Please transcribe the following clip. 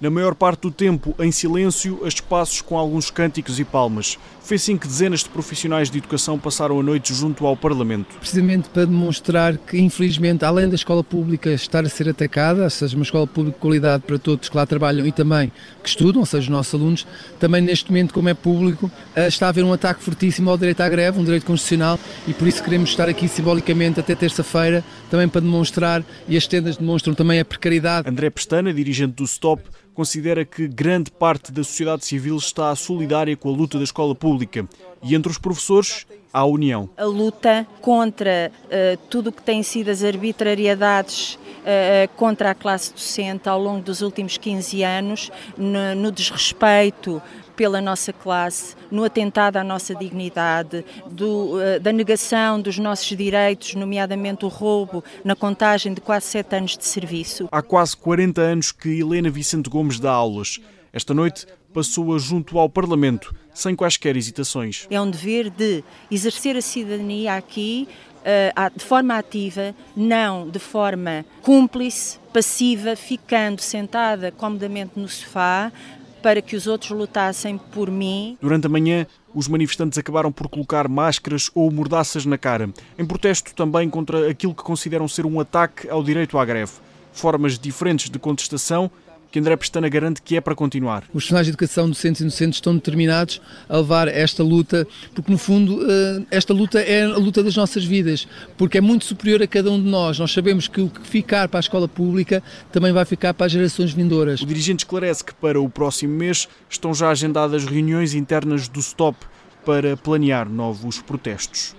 na maior parte do tempo em silêncio, a espaços com alguns cânticos e palmas. Foi assim que dezenas de profissionais de educação passaram a noite junto ao Parlamento. Precisamente para demonstrar que, infelizmente, além da escola pública estar a ser atacada, ou seja, uma escola pública de qualidade para todos que lá trabalham e também que estudam, ou seja, os nossos alunos, também neste momento, como é público, eh, está a haver um ataque fortíssimo ao direito à greve, um direito constitucional, e por isso queremos estar aqui simbolicamente até terça-feira, também para demonstrar, e as tendas demonstram também a precariedade. André Pestana, dirigente do STOP, considera que grande parte da sociedade civil está solidária com a luta da escola pública. E entre os professores a união. A luta contra uh, tudo o que tem sido as arbitrariedades uh, contra a classe docente ao longo dos últimos 15 anos, no, no desrespeito pela nossa classe, no atentado à nossa dignidade, do, da negação dos nossos direitos, nomeadamente o roubo na contagem de quase sete anos de serviço. Há quase 40 anos que Helena Vicente Gomes dá aulas. Esta noite passou-a junto ao Parlamento, sem quaisquer hesitações. É um dever de exercer a cidadania aqui uh, de forma ativa, não de forma cúmplice, passiva, ficando sentada comodamente no sofá, para que os outros lutassem por mim. Durante a manhã, os manifestantes acabaram por colocar máscaras ou mordaças na cara, em protesto também contra aquilo que consideram ser um ataque ao direito à greve. Formas diferentes de contestação que André Pestana garante que é para continuar. Os profissionais de educação, docentes e inocentes, estão determinados a levar esta luta, porque no fundo eh, esta luta é a luta das nossas vidas, porque é muito superior a cada um de nós. Nós sabemos que o que ficar para a escola pública também vai ficar para as gerações vindouras. O dirigente esclarece que para o próximo mês estão já agendadas reuniões internas do STOP para planear novos protestos.